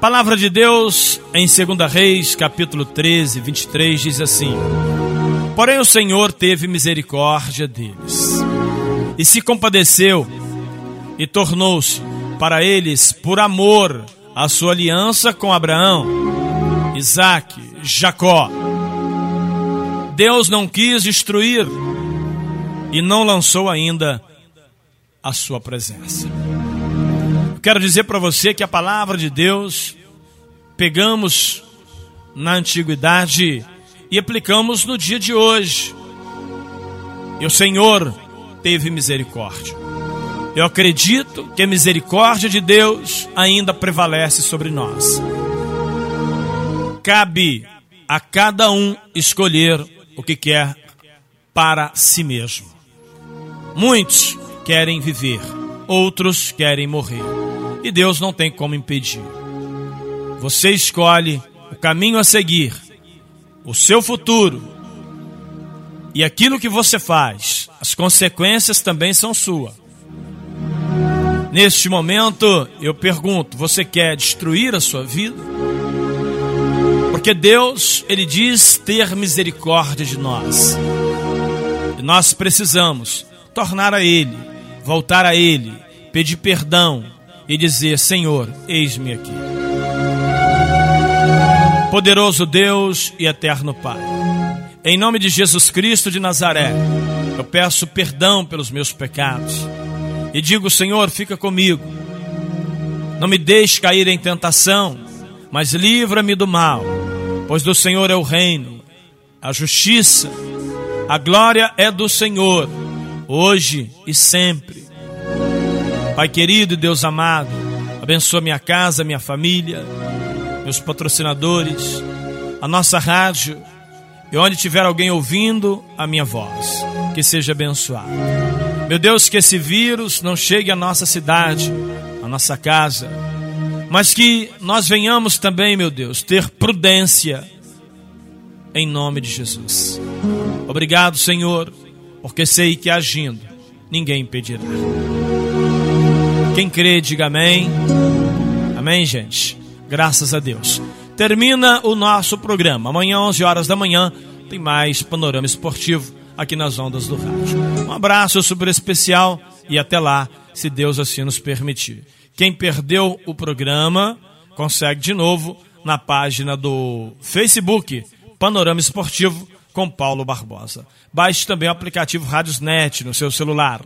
Palavra de Deus em 2 Reis, capítulo 13, 23, diz assim: Porém o Senhor teve misericórdia deles, e se compadeceu, e tornou-se para eles por amor a sua aliança com Abraão, Isaque, Jacó. Deus não quis destruir e não lançou ainda a sua presença. Quero dizer para você que a palavra de Deus pegamos na antiguidade e aplicamos no dia de hoje. E o Senhor teve misericórdia. Eu acredito que a misericórdia de Deus ainda prevalece sobre nós. Cabe a cada um escolher o que quer para si mesmo. Muitos querem viver, outros querem morrer. E Deus não tem como impedir. Você escolhe o caminho a seguir, o seu futuro. E aquilo que você faz, as consequências também são suas. Neste momento, eu pergunto: você quer destruir a sua vida? Porque Deus, Ele diz ter misericórdia de nós. E nós precisamos tornar a Ele, voltar a Ele, pedir perdão e dizer: Senhor, eis-me aqui. Poderoso Deus e eterno Pai, em nome de Jesus Cristo de Nazaré, eu peço perdão pelos meus pecados e digo: Senhor, fica comigo. Não me deixe cair em tentação, mas livra-me do mal, pois do Senhor é o reino, a justiça, a glória é do Senhor, hoje e sempre. Pai querido e Deus amado, abençoa minha casa, minha família, meus patrocinadores, a nossa rádio e onde tiver alguém ouvindo a minha voz, que seja abençoado. Meu Deus, que esse vírus não chegue à nossa cidade, à nossa casa, mas que nós venhamos também, meu Deus, ter prudência em nome de Jesus. Obrigado, Senhor, porque sei que agindo ninguém impedirá. Quem crê, diga amém. Amém, gente. Graças a Deus. Termina o nosso programa. Amanhã, 11 horas da manhã, tem mais panorama esportivo aqui nas ondas do rádio. Um abraço super especial e até lá, se Deus assim nos permitir. Quem perdeu o programa, consegue de novo na página do Facebook Panorama Esportivo com Paulo Barbosa. Baixe também o aplicativo Rádiosnet no seu celular.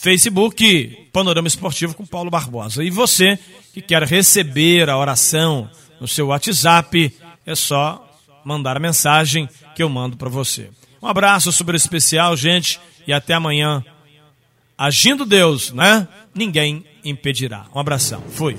Facebook Panorama Esportivo com Paulo Barbosa. E você que quer receber a oração no seu WhatsApp, é só mandar a mensagem que eu mando para você. Um abraço super especial, gente, e até amanhã. Agindo Deus, né? Ninguém impedirá. Um abração. Fui.